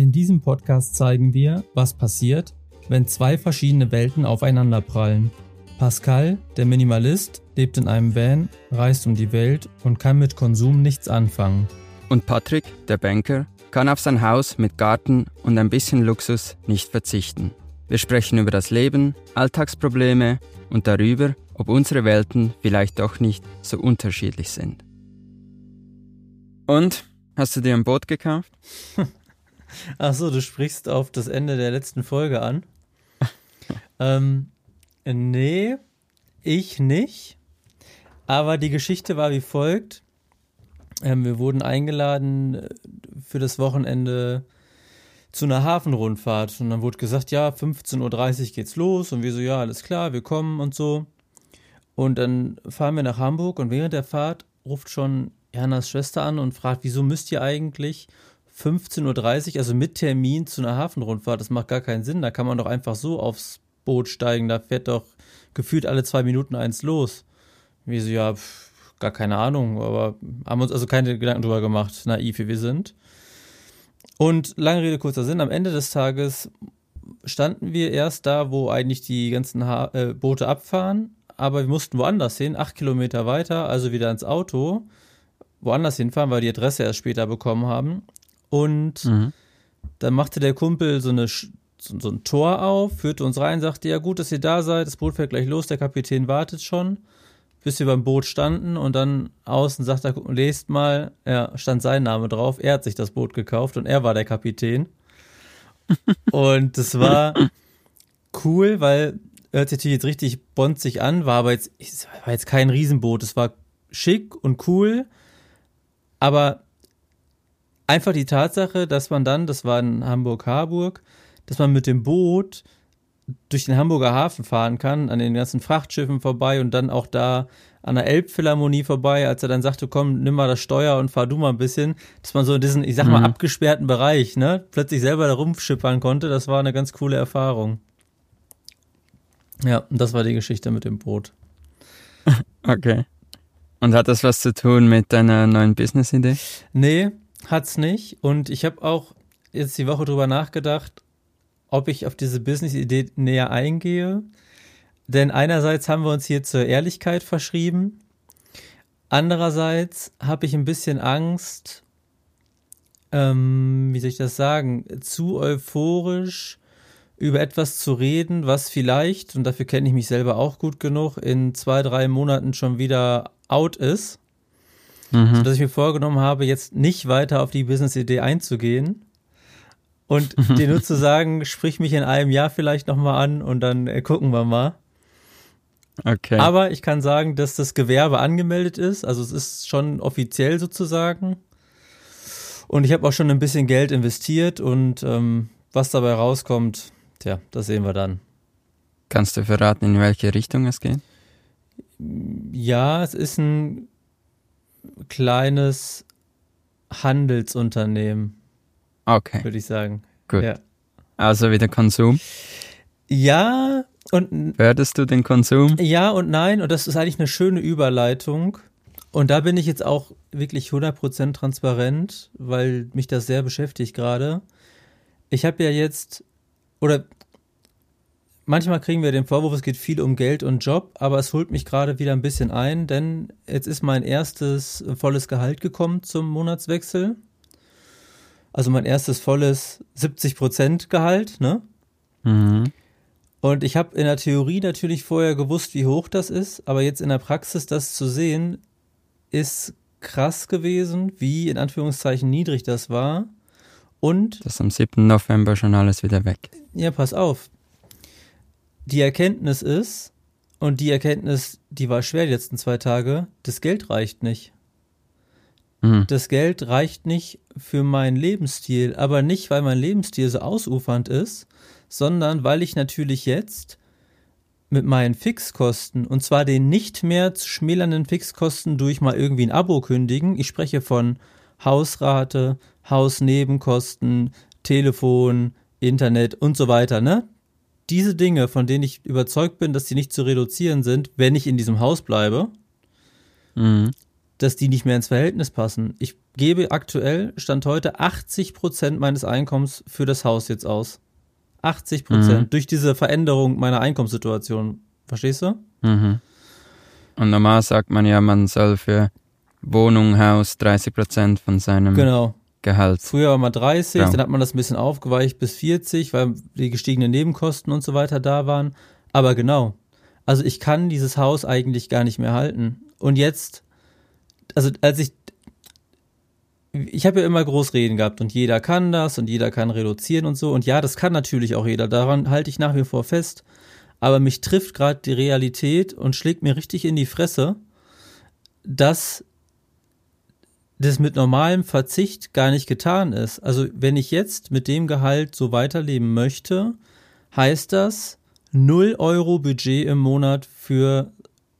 In diesem Podcast zeigen wir, was passiert, wenn zwei verschiedene Welten aufeinanderprallen. Pascal, der Minimalist, lebt in einem Van, reist um die Welt und kann mit Konsum nichts anfangen. Und Patrick, der Banker, kann auf sein Haus mit Garten und ein bisschen Luxus nicht verzichten. Wir sprechen über das Leben, Alltagsprobleme und darüber, ob unsere Welten vielleicht doch nicht so unterschiedlich sind. Und? Hast du dir ein Boot gekauft? Achso, du sprichst auf das Ende der letzten Folge an. ähm, nee, ich nicht. Aber die Geschichte war wie folgt. Ähm, wir wurden eingeladen äh, für das Wochenende zu einer Hafenrundfahrt. Und dann wurde gesagt, ja, 15.30 Uhr geht's los. Und wir so, ja, alles klar, wir kommen und so. Und dann fahren wir nach Hamburg und während der Fahrt ruft schon Janas Schwester an und fragt, wieso müsst ihr eigentlich 15.30 Uhr, also mit Termin zu einer Hafenrundfahrt? Das macht gar keinen Sinn. Da kann man doch einfach so aufs Boot steigen. Da fährt doch gefühlt alle zwei Minuten eins los. Wir so, ja, pff, gar keine Ahnung, aber haben uns also keine Gedanken drüber gemacht, naiv wie wir sind. Und lange Rede, kurzer Sinn, am Ende des Tages standen wir erst da, wo eigentlich die ganzen ha äh, Boote abfahren, aber wir mussten woanders hin, acht Kilometer weiter, also wieder ins Auto, woanders hinfahren, weil wir die Adresse erst später bekommen haben. Und mhm. dann machte der Kumpel so, eine, so, ein Tor auf, führte uns rein, sagte, ja gut, dass ihr da seid, das Boot fährt gleich los, der Kapitän wartet schon bis wir beim Boot standen und dann außen sagt er, lest mal, ja, stand sein Name drauf, er hat sich das Boot gekauft und er war der Kapitän. und das war cool, weil hört sich jetzt richtig bonzig an, war aber jetzt, war jetzt kein Riesenboot, es war schick und cool, aber einfach die Tatsache, dass man dann, das war in Hamburg-Harburg, dass man mit dem Boot durch den Hamburger Hafen fahren kann, an den ganzen Frachtschiffen vorbei und dann auch da an der Elbphilharmonie vorbei, als er dann sagte, komm, nimm mal das Steuer und fahr du mal ein bisschen, dass man so in diesen, ich sag mal, mhm. abgesperrten Bereich, ne, plötzlich selber da rumschippern konnte, das war eine ganz coole Erfahrung. Ja, und das war die Geschichte mit dem Boot. Okay. Und hat das was zu tun mit deiner neuen Business-Idee? Nee, hat's nicht. Und ich habe auch jetzt die Woche drüber nachgedacht, ob ich auf diese Business-Idee näher eingehe. Denn einerseits haben wir uns hier zur Ehrlichkeit verschrieben. Andererseits habe ich ein bisschen Angst, ähm, wie soll ich das sagen, zu euphorisch über etwas zu reden, was vielleicht, und dafür kenne ich mich selber auch gut genug, in zwei, drei Monaten schon wieder out ist. Mhm. Sodass ich mir vorgenommen habe, jetzt nicht weiter auf die Business-Idee einzugehen, und dir nur zu sagen, sprich mich in einem Jahr vielleicht nochmal an und dann äh, gucken wir mal. Okay. Aber ich kann sagen, dass das Gewerbe angemeldet ist, also es ist schon offiziell sozusagen. Und ich habe auch schon ein bisschen Geld investiert und ähm, was dabei rauskommt, tja, das sehen wir dann. Kannst du verraten, in welche Richtung es geht? Ja, es ist ein kleines Handelsunternehmen. Okay. Würde ich sagen. Gut. Ja. Also wieder Konsum. Ja und. Fördest du den Konsum? Ja und nein. Und das ist eigentlich eine schöne Überleitung. Und da bin ich jetzt auch wirklich 100% transparent, weil mich das sehr beschäftigt gerade. Ich habe ja jetzt, oder manchmal kriegen wir den Vorwurf, es geht viel um Geld und Job, aber es holt mich gerade wieder ein bisschen ein, denn jetzt ist mein erstes volles Gehalt gekommen zum Monatswechsel. Also mein erstes volles 70% Gehalt, ne? Mhm. Und ich habe in der Theorie natürlich vorher gewusst, wie hoch das ist, aber jetzt in der Praxis das zu sehen, ist krass gewesen, wie in Anführungszeichen niedrig das war. Und. Das ist am 7. November schon alles wieder weg. Ja, pass auf. Die Erkenntnis ist, und die Erkenntnis, die war schwer die letzten zwei Tage, das Geld reicht nicht. Mhm. Das Geld reicht nicht für meinen Lebensstil, aber nicht, weil mein Lebensstil so ausufernd ist, sondern weil ich natürlich jetzt mit meinen Fixkosten, und zwar den nicht mehr zu schmälernden Fixkosten durch mal irgendwie ein Abo kündigen, ich spreche von Hausrate, Hausnebenkosten, Telefon, Internet und so weiter, ne? Diese Dinge, von denen ich überzeugt bin, dass sie nicht zu reduzieren sind, wenn ich in diesem Haus bleibe, mhm dass die nicht mehr ins Verhältnis passen. Ich gebe aktuell, Stand heute, 80 Prozent meines Einkommens für das Haus jetzt aus. 80 Prozent Mhm. durch diese Veränderung meiner Einkommenssituation. Verstehst du? Mhm. Und normal sagt man ja, man soll für Wohnung, Haus 30 Prozent von seinem Genau. Gehalt. Früher war mal 30, Ja. dann hat man das ein bisschen aufgeweicht bis 40, weil die gestiegenen Nebenkosten und so weiter da waren. Aber genau. Also ich kann dieses Haus eigentlich gar nicht mehr halten. Und jetzt, also als ich, ich habe ja immer Großreden gehabt und jeder kann das und jeder kann reduzieren und so. Und ja, das kann natürlich auch jeder. Daran halte ich nach wie vor fest. Aber mich trifft gerade die Realität und schlägt mir richtig in die Fresse, dass das mit normalem Verzicht gar nicht getan ist. Also wenn ich jetzt mit dem Gehalt so weiterleben möchte, heißt das 0 Euro Budget im Monat für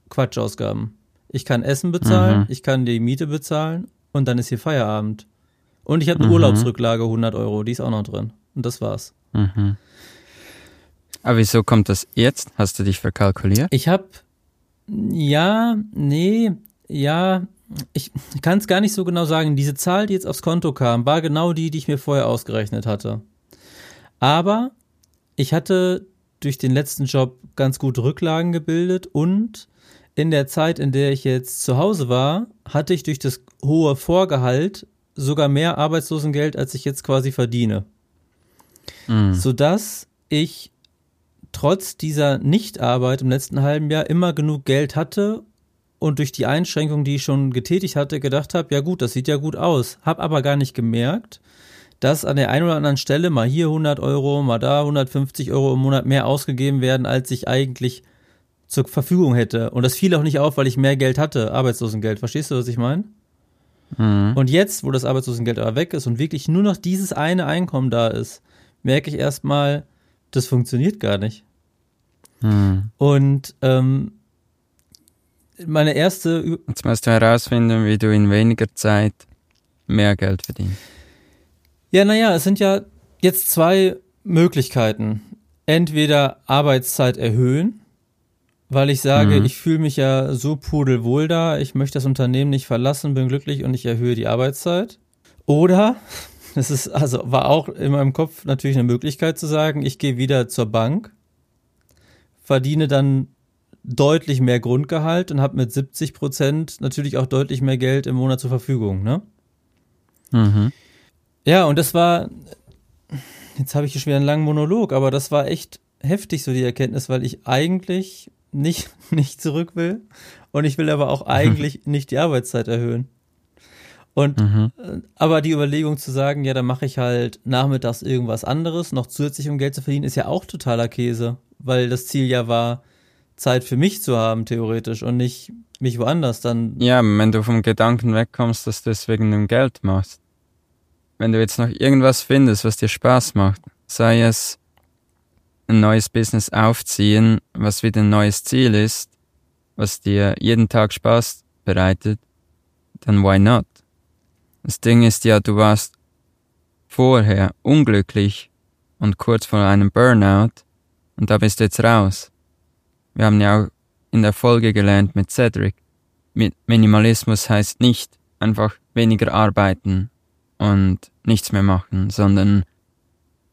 Quatschausgaben. Ich kann Essen bezahlen, Mhm. ich kann die Miete bezahlen und dann ist hier Feierabend. Und ich habe eine Mhm. Urlaubsrücklage 100 Euro, die ist auch noch drin. Und das war's. Mhm. Aber wieso kommt das jetzt? Hast du dich verkalkuliert? Ich habe, ja, nee, ja, ich kann es gar nicht so genau sagen. Diese Zahl, die jetzt aufs Konto kam, war genau die, die ich mir vorher ausgerechnet hatte. Aber ich hatte durch den letzten Job ganz gut Rücklagen gebildet und in der Zeit, in der ich jetzt zu Hause war, hatte ich durch das hohe Vorgehalt sogar mehr Arbeitslosengeld, als ich jetzt quasi verdiene Mhm. sodass ich trotz dieser Nichtarbeit im letzten halben Jahr immer genug Geld hatte und durch die Einschränkungen, die ich schon getätigt hatte, gedacht habe, ja gut, das sieht ja gut aus. Hab aber gar nicht gemerkt, dass an der einen oder anderen Stelle mal hier 100 Euro, mal da 150 Euro im Monat mehr ausgegeben werden, als ich eigentlich zur Verfügung hätte. Und das fiel auch nicht auf, weil ich mehr Geld hatte, Arbeitslosengeld. Verstehst du, was ich meine? Mhm. Und jetzt, wo das Arbeitslosengeld aber weg ist und wirklich nur noch dieses eine Einkommen da ist, merke ich erstmal, das funktioniert gar nicht. Mhm. Und ähm, meine erste, Ü- Jetzt musst du herausfinden, wie du in weniger Zeit mehr Geld verdienst. ja, naja, es sind ja jetzt zwei Möglichkeiten. Entweder Arbeitszeit erhöhen, weil ich sage, Mhm. ich fühle mich ja so pudelwohl da, ich möchte das Unternehmen nicht verlassen, bin glücklich und ich erhöhe die Arbeitszeit. Oder, das ist, also war auch in meinem Kopf natürlich eine Möglichkeit zu sagen, ich gehe wieder zur Bank, verdiene dann deutlich mehr Grundgehalt und habe mit 70 Prozent natürlich auch deutlich mehr Geld im Monat zur Verfügung, ne? Mhm. Ja, und das war, jetzt habe ich hier schon wieder einen langen Monolog, aber das war echt heftig, so die Erkenntnis, weil ich eigentlich nicht, nicht zurück will und ich will aber auch eigentlich nicht die Arbeitszeit erhöhen. Und Mhm. äh, aber die Überlegung zu sagen, ja, dann mache ich halt nachmittags irgendwas anderes, noch zusätzlich um Geld zu verdienen, ist ja auch totaler Käse, weil das Ziel ja war, Zeit für mich zu haben, theoretisch, und nicht mich woanders dann. Ja, wenn du vom Gedanken wegkommst, dass du es wegen dem Geld machst. Wenn du jetzt noch irgendwas findest, was dir Spaß macht, sei es ein neues Business aufziehen, was wieder ein neues Ziel ist, was dir jeden Tag Spaß bereitet, dann why not? Das Ding ist ja, du warst vorher unglücklich und kurz vor einem Burnout und da bist du jetzt raus. Wir haben ja auch in der Folge gelernt mit Cedric. Mit Minimalismus heißt nicht einfach weniger arbeiten und nichts mehr machen, sondern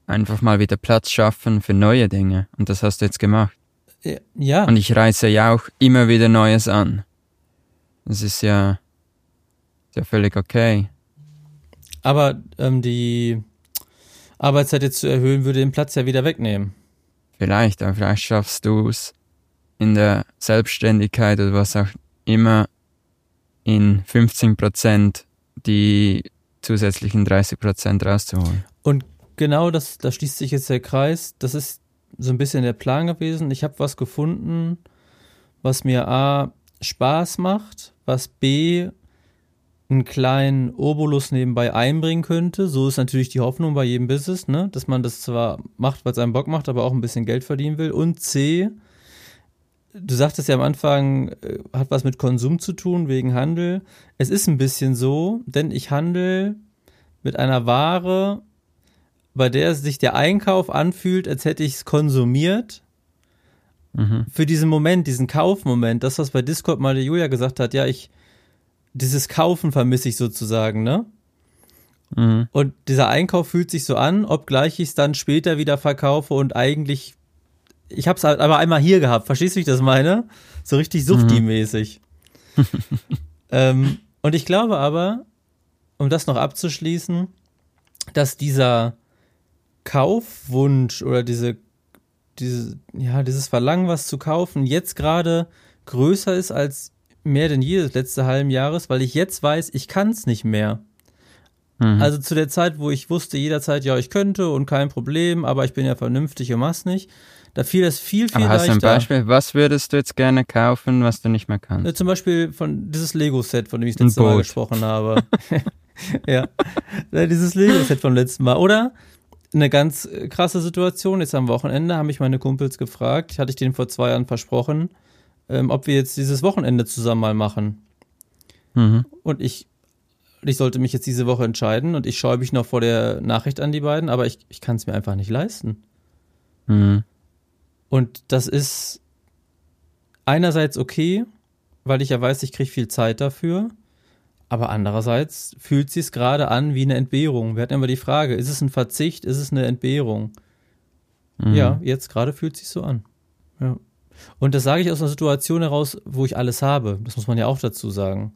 einfach mal wieder Platz schaffen für neue Dinge. Und das hast du jetzt gemacht. Ja, Und ich reiße ja auch immer wieder Neues an. Das ist ja, ist ja völlig okay. aber ähm, die Arbeitszeit jetzt zu erhöhen, würde den Platz ja wieder wegnehmen. Vielleicht, aber vielleicht schaffst du es in der Selbstständigkeit oder was auch immer in 15% die zusätzlichen 30% rauszuholen. Genau, das, da schließt sich jetzt der Kreis. Das ist so ein bisschen der Plan gewesen. Ich habe was gefunden, was mir A Spaß macht, was B einen kleinen Obolus nebenbei einbringen könnte. So ist natürlich die Hoffnung bei jedem Business, ne? dass man das zwar macht, weil es einem Bock macht, aber auch ein bisschen Geld verdienen will. Und C, du sagtest ja am Anfang, äh, hat was mit Konsum zu tun, wegen Handel. Es ist ein bisschen so, denn ich handle mit einer Ware, bei der sich der Einkauf anfühlt, als hätte ich es konsumiert. Mhm. Für diesen Moment, diesen Kaufmoment, das, was bei Discord mal der Julia gesagt hat, ja, ich dieses Kaufen vermisse ich sozusagen, ne? Mhm. Und dieser Einkauf fühlt sich so an, obgleich ich es dann später wieder verkaufe und eigentlich, ich habe es halt aber einmal hier gehabt, verstehst du, wie ich das meine? So richtig Suchti-mäßig. ähm, und ich glaube aber, um das noch abzuschließen, dass dieser Kaufwunsch oder diese, diese, ja, dieses Verlangen, was zu kaufen, jetzt gerade größer ist als mehr denn je des letzten halben Jahres, weil ich jetzt weiß, ich kann es nicht mehr. Mhm. Also zu der Zeit, wo ich wusste jederzeit, ja, ich könnte und kein Problem, aber ich bin ja vernünftig und mach's nicht, da fiel es viel, viel Aber hast du leichter. ein Beispiel? Was würdest du jetzt gerne kaufen, was du nicht mehr kannst? Ne, Zum Beispiel von dieses Lego-Set, von dem ich das Ein letzte Mal gesprochen habe. ja, Ne, dieses Lego-Set vom letzten Mal. Oder eine ganz äh, krasse Situation, jetzt am Wochenende haben mich meine Kumpels gefragt, hatte ich denen vor zwei Jahren versprochen, ähm, ob wir jetzt dieses Wochenende zusammen mal machen. Mhm. Und ich, ich sollte mich jetzt diese Woche entscheiden und ich scheue mich noch vor der Nachricht an die beiden, aber ich, ich kann es mir einfach nicht leisten. Mhm. Und das ist einerseits okay, weil ich ja weiß, ich kriege viel Zeit dafür. Aber andererseits fühlt sich gerade an wie eine Entbehrung. Wir hatten immer die Frage, ist es ein Verzicht, ist es eine Entbehrung? Mhm. Ja, jetzt gerade fühlt sich so an. Ja. Und das sage ich aus einer Situation heraus, wo ich alles habe. Das muss man ja auch dazu sagen.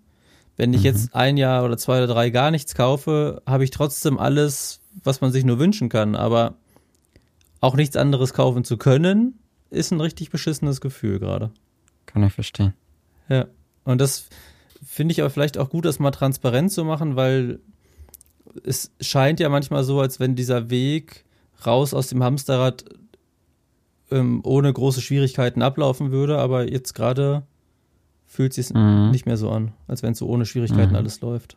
Wenn ich Mhm. jetzt ein Jahr oder zwei oder drei gar nichts kaufe, habe ich trotzdem alles, was man sich nur wünschen kann. Aber auch nichts anderes kaufen zu können, ist ein richtig beschissenes Gefühl gerade. Kann ich verstehen. Ja. Und das finde ich aber vielleicht auch gut, das mal transparent zu machen, weil es scheint ja manchmal so, als wenn dieser Weg raus aus dem Hamsterrad ähm, ohne große Schwierigkeiten ablaufen würde, aber jetzt gerade fühlt es sich Mhm. nicht mehr so an, als wenn es so ohne Schwierigkeiten Mhm. alles läuft.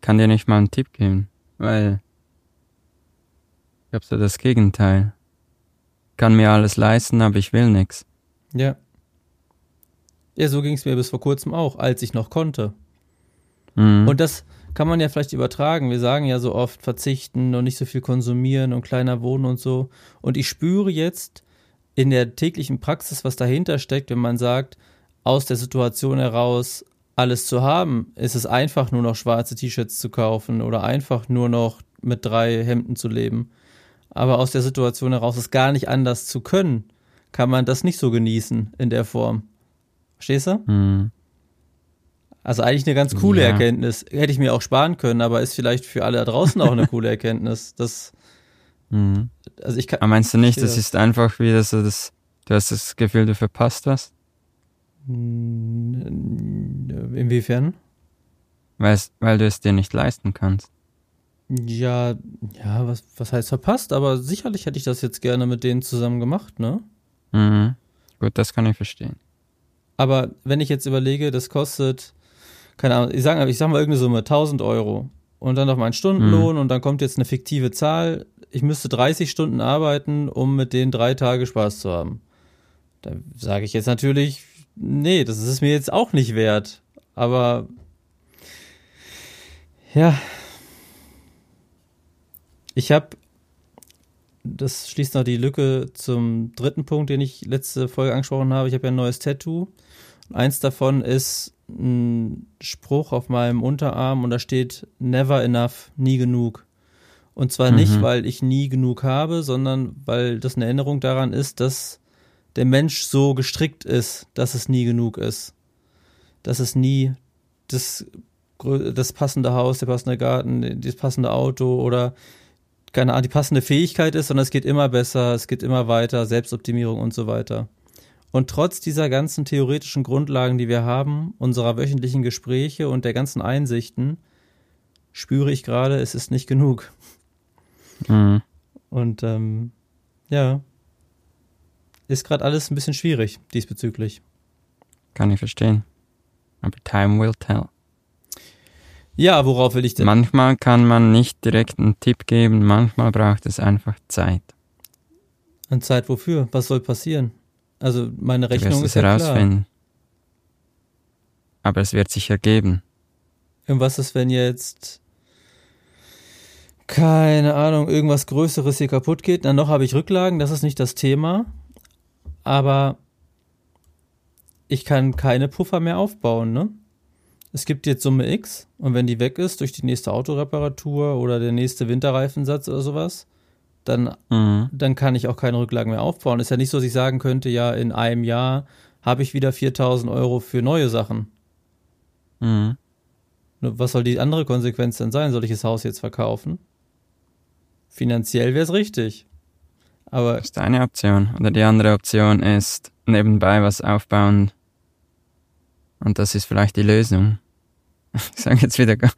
Kann dir nicht mal einen Tipp geben, weil ich habe so das Gegenteil. Kann mir alles leisten, aber ich will nix. Ja. Ja, so ging es mir bis vor kurzem auch, als ich noch konnte. Mhm. Und das kann man ja vielleicht übertragen. Wir sagen ja so oft verzichten und nicht so viel konsumieren und kleiner wohnen und so. Und ich spüre jetzt in der täglichen Praxis, was dahinter steckt, wenn man sagt, aus der Situation heraus alles zu haben, ist es einfach nur noch schwarze T-Shirts zu kaufen oder einfach nur noch mit drei Hemden zu leben. Aber aus der Situation heraus es gar nicht anders zu können, kann man das nicht so genießen in der Form. Verstehst du? Mhm. Also eigentlich eine ganz coole Ja. Erkenntnis. Hätte ich mir auch sparen können, aber ist vielleicht für alle da draußen auch eine coole Erkenntnis. Das, Mhm. also ich kann. Aber meinst du nicht, das ist einfach so, dass du hast das Gefühl, du verpasst was? Inwiefern? Weil, es, weil du es dir nicht leisten kannst. Ja, ja, was, was heißt verpasst? Aber sicherlich hätte ich das jetzt gerne mit denen zusammen gemacht, ne? Mhm. Gut, das kann ich verstehen. Aber wenn ich jetzt überlege, das kostet, keine Ahnung, ich sag, ich sag mal irgendeine Summe, 1000 Euro. Und dann noch mein Stundenlohn und dann kommt jetzt eine fiktive Zahl. Ich müsste 30 Stunden arbeiten, um mit denen drei Tage Spaß zu haben. Da sage ich jetzt natürlich, nee, das ist es mir jetzt auch nicht wert. Aber ja, ich habe, das schließt noch die Lücke zum dritten Punkt, den ich letzte Folge angesprochen habe. Ich habe ja ein neues Tattoo. Eins davon ist ein Spruch auf meinem Unterarm und da steht Never enough, nie genug. Und zwar nicht, Mhm. weil ich nie genug habe, sondern weil das eine Erinnerung daran ist, dass der Mensch so gestrickt ist, dass es nie genug ist. Dass es nie das, das passende Haus, der passende Garten, das passende Auto oder keine Ahnung, die passende Fähigkeit ist, sondern es geht immer besser, es geht immer weiter, Selbstoptimierung und so weiter. Und trotz dieser ganzen theoretischen Grundlagen, die wir haben, unserer wöchentlichen Gespräche und der ganzen Einsichten, spüre ich gerade, es ist nicht genug. Mhm. Und ähm, ja, ist gerade alles ein bisschen schwierig diesbezüglich. Kann ich verstehen. Aber time will tell. Ja, worauf will ich denn? Manchmal kann man nicht direkt einen Tipp geben, manchmal braucht es einfach Zeit. An Zeit wofür? Was soll passieren? Also meine Du wirst Rechnung es ist ja klar. herausfinden. Aber es wird sich ergeben. Und was ist, wenn jetzt keine Ahnung, irgendwas Größeres hier kaputt geht? Na, noch habe ich Rücklagen, das ist nicht das Thema. Aber ich kann keine Puffer mehr aufbauen, ne? Es gibt jetzt Summe X und wenn die weg ist durch die nächste Autoreparatur oder der nächste Winterreifensatz oder sowas, dann, Mhm. dann kann ich auch keine Rücklagen mehr aufbauen. Ist ja nicht so, dass ich sagen könnte, ja, in einem Jahr habe ich wieder 4000 Euro für neue Sachen. Mhm. Was soll die andere Konsequenz denn sein? Soll ich das Haus jetzt verkaufen? Finanziell wäre es richtig. Aber Das ist eine Option. Oder die andere Option ist nebenbei was aufbauen. Und das ist vielleicht die Lösung. Ich sage jetzt wieder ga-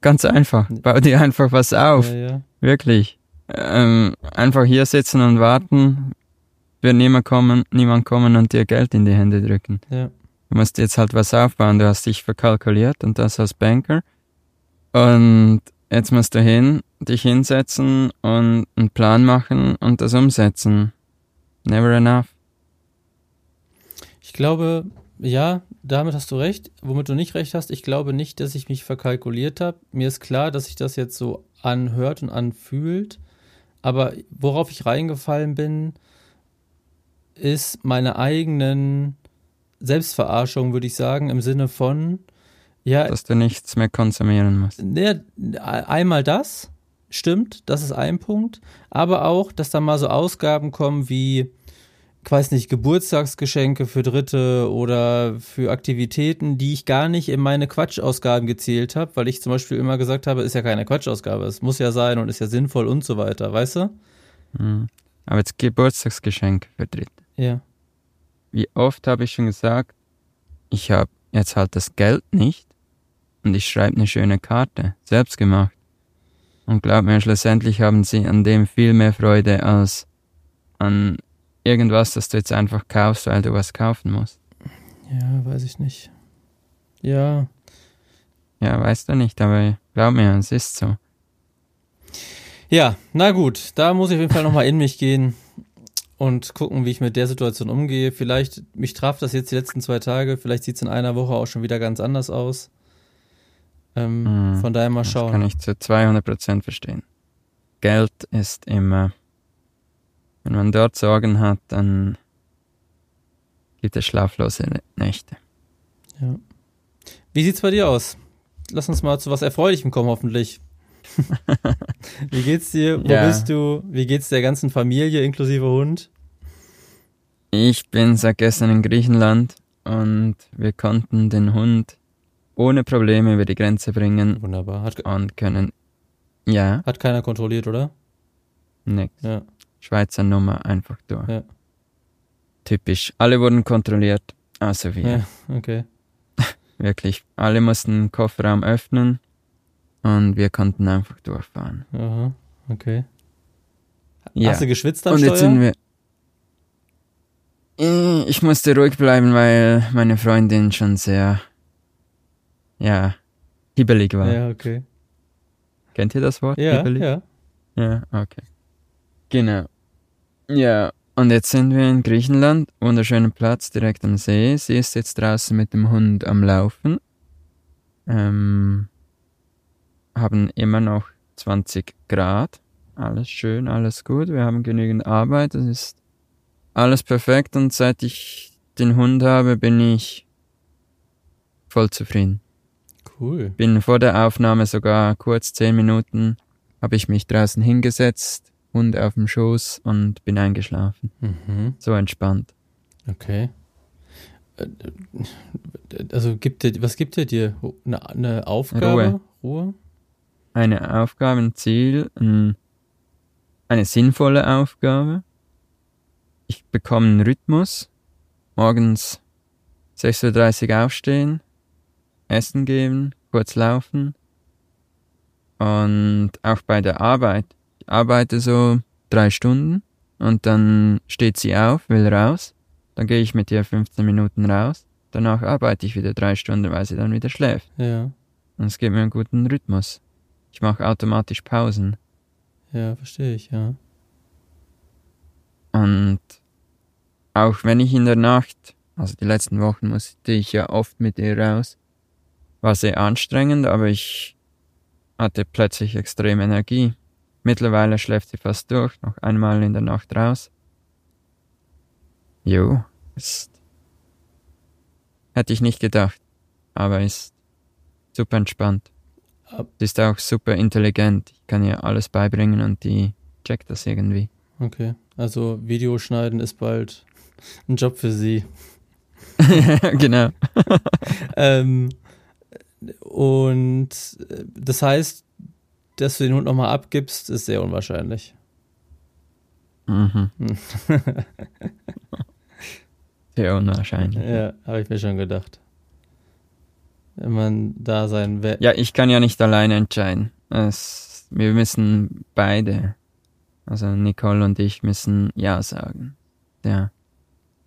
ganz einfach. Bau dir einfach was auf. ja, ja. Wirklich. Ähm, einfach hier sitzen und warten. Wird niemand kommen, niemand kommen und dir Geld in die Hände drücken. Ja. Du musst jetzt halt was aufbauen. Du hast dich verkalkuliert und das als Banker. Und jetzt musst du hin, dich hinsetzen und einen Plan machen und das umsetzen. Never enough. Ich glaube, ja, damit hast du recht. Womit du nicht recht hast, ich glaube nicht, dass ich mich verkalkuliert habe. Mir ist klar, dass sich das jetzt so anhört und anfühlt. Aber worauf ich reingefallen bin, ist meine eigenen Selbstverarschung, würde ich sagen, im Sinne von, ja, Dass du nichts mehr konsumieren musst. Ne, einmal das, stimmt, das ist ein Punkt, aber auch, dass da mal so Ausgaben kommen wie, ich weiß nicht, Geburtstagsgeschenke für Dritte oder für Aktivitäten, die ich gar nicht in meine Quatschausgaben gezählt habe, weil ich zum Beispiel immer gesagt habe, ist ja keine Quatschausgabe, es muss ja sein und ist ja sinnvoll und so weiter, weißt du? Mhm. Aber jetzt Geburtstagsgeschenk für Dritte. Ja. Wie oft habe ich schon gesagt, ich habe jetzt halt das Geld nicht und ich schreibe eine schöne Karte, selbst gemacht. Und glaub mir, schlussendlich haben sie an dem viel mehr Freude als an irgendwas, das du jetzt einfach kaufst, weil du was kaufen musst. Ja, weiß ich nicht. Ja, Ja, weißt du nicht, aber glaub mir, es ist so. Ja, na gut, da muss ich auf jeden Fall nochmal in mich gehen und gucken, wie ich mit der Situation umgehe. Vielleicht, mich traf das jetzt die letzten zwei Tage, vielleicht sieht es in einer Woche auch schon wieder ganz anders aus. Ähm, Mhm. Von daher mal Das kann schauen. ich zu 200% verstehen. Geld ist immer, wenn man dort Sorgen hat, dann gibt es schlaflose Nächte. Ja. Wie sieht's bei dir aus? Lass uns mal zu was Erfreulichem kommen, hoffentlich. wie geht's dir? Wo Ja. bist du? Wie geht's der ganzen Familie inklusive Hund? Ich bin seit gestern in Griechenland und wir konnten den Hund ohne Probleme über die Grenze bringen Wunderbar. Hat, und können, ja, hat keiner kontrolliert, oder? nix. Ja. Schweizer Nummer einfach durch. Ja. Typisch. Alle wurden kontrolliert, außer wir. Ja, okay. Wirklich. Alle mussten den Kofferraum öffnen und wir konnten einfach durchfahren. Aha, okay. Ja. Hast du geschwitzt am Und jetzt Steuer? sind wir. Äh, Ich musste ruhig bleiben, weil meine Freundin schon sehr, ja, hibbelig war. ja, okay. Kennt ihr das Wort? Ja, hibbelig? ja. Ja, okay. Genau. Ja, und jetzt sind wir in Griechenland, wunderschöner Platz direkt am See. Sie ist jetzt draußen mit dem Hund am Laufen. Ähm, haben immer noch 20 Grad. Alles schön, alles gut. Wir haben genügend Arbeit. Es ist alles perfekt und seit ich den Hund habe, bin ich voll zufrieden. Cool. Bin vor der Aufnahme sogar kurz 10 Minuten, habe ich mich draußen hingesetzt, Hund auf dem Schoß und bin eingeschlafen. Mhm. So entspannt. Okay. Äh, Also gibt er, was gibt er dir? Eine, eine Aufgabe? Ruhe. Ruhe? Eine Aufgabe, ein Ziel, ein, eine sinnvolle Aufgabe. Ich bekomme einen Rhythmus. Morgens 6.30 Uhr aufstehen, Essen geben, kurz laufen. Und auch bei der Arbeit. Ich arbeite so drei Stunden und dann steht sie auf, will raus. Dann gehe ich mit ihr 15 Minuten raus. Danach arbeite ich wieder drei Stunden, weil sie dann wieder schläft. Ja, Und es gibt mir einen guten Rhythmus. Ich mache automatisch Pausen. ja, verstehe ich, ja. Und auch wenn ich in der Nacht, also die letzten Wochen musste ich ja oft mit ihr raus, war sehr anstrengend, aber ich hatte plötzlich extrem Energie. Mittlerweile schläft sie fast durch, noch einmal in der Nacht raus. Jo, ist. Hätte ich nicht gedacht, aber ist super entspannt. Die ist auch super intelligent. Ich kann ihr alles beibringen und die checkt das irgendwie. Okay. Also Videoschneiden ist bald ein Job für sie. genau. Ähm, und äh, das heißt, dass du den Hund nochmal abgibst, ist sehr unwahrscheinlich. Mhm. Hm. Sehr unwahrscheinlich. Ja, habe ich mir schon gedacht. Wenn man da sein will. Ja, ich kann ja nicht alleine entscheiden. Es, wir müssen beide, also Nicole und ich, müssen Ja sagen. Ja.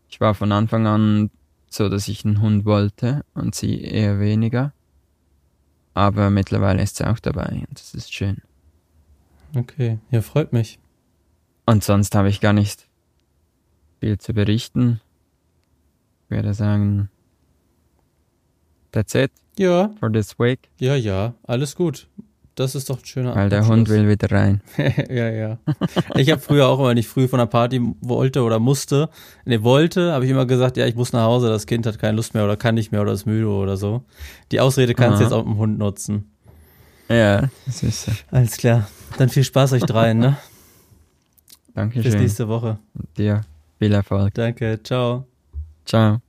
Ich war von Anfang an so, dass ich einen Hund wollte und sie eher weniger. Aber mittlerweile ist sie auch dabei und das ist schön. Okay, ja, freut mich. Und sonst habe ich gar nicht viel zu berichten. Ich würde sagen, that's it Ja, for this week, ja, ja, alles gut. Das ist doch ein schöner weil der Hund will wieder rein. ja, ja. Ich habe früher auch immer, wenn ich früh von der Party wollte oder musste, ne, wollte, habe ich immer gesagt, ja, ich muss nach Hause, das Kind hat keine Lust mehr oder kann nicht mehr oder ist müde oder so. Die Ausrede kannst du jetzt auch mit dem Hund nutzen. Ja, das ist so. Alles klar. Dann viel Spaß euch dreien, ne? Bis Dankeschön. nächste Woche. Dir viel Erfolg. Danke, ciao. Ciao.